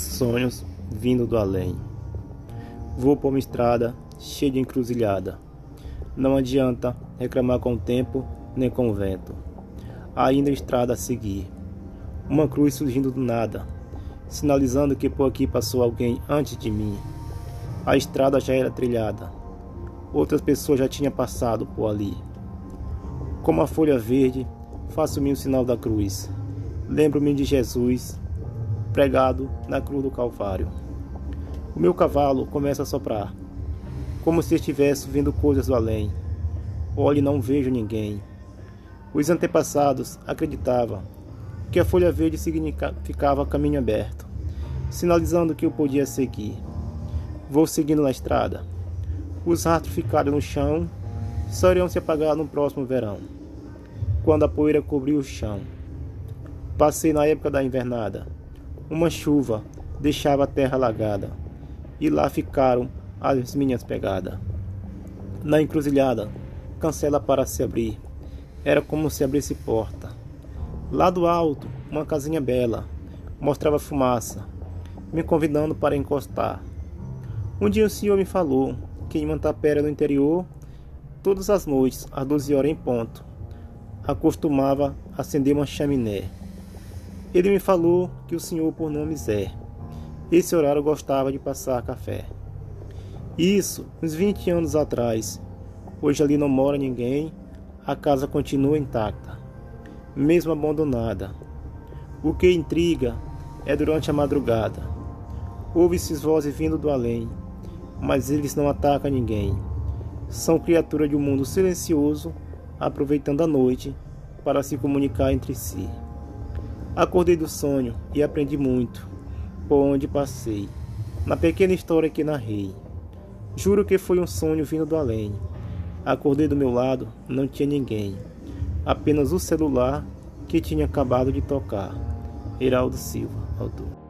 sonhos vindo do além. Vou por uma estrada cheia de encruzilhada. Não adianta reclamar com o tempo nem com o vento. Ainda estrada a seguir. Uma cruz surgindo do nada, sinalizando que por aqui passou alguém antes de mim. A estrada já era trilhada. Outras pessoas já tinham passado por ali. Como a folha verde, faço-me o sinal da cruz. Lembro-me de Jesus pregado na cruz do Calvário. O meu cavalo começa a soprar, como se estivesse vendo coisas do além. Olhe, não vejo ninguém. Os antepassados acreditavam que a folha verde significava caminho aberto, sinalizando que eu podia seguir. Vou seguindo na estrada. Os rastros ficaram no chão, só iriam se apagar no próximo verão, quando a poeira cobriu o chão. Passei na época da invernada uma chuva deixava a terra alagada, e lá ficaram as minhas pegadas. Na encruzilhada, cancela para se abrir, era como se abrisse porta. Lá do alto, uma casinha bela, mostrava fumaça, me convidando para encostar. Um dia o senhor me falou que em Mantapera, no interior, todas as noites, às 12 horas em ponto, acostumava acender uma chaminé. Ele me falou que o senhor por nome Zé. Esse horário gostava de passar café. Isso, uns 20 anos atrás. Hoje ali não mora ninguém, a casa continua intacta, mesmo abandonada. O que intriga é durante a madrugada. Ouve-se vozes vindo do além, mas eles não atacam ninguém. São criaturas de um mundo silencioso, aproveitando a noite para se comunicar entre si. Acordei do sonho e aprendi muito, por onde passei, na pequena história que narrei. Juro que foi um sonho vindo do além. Acordei do meu lado, não tinha ninguém, apenas o celular que tinha acabado de tocar. Heraldo Silva, autor.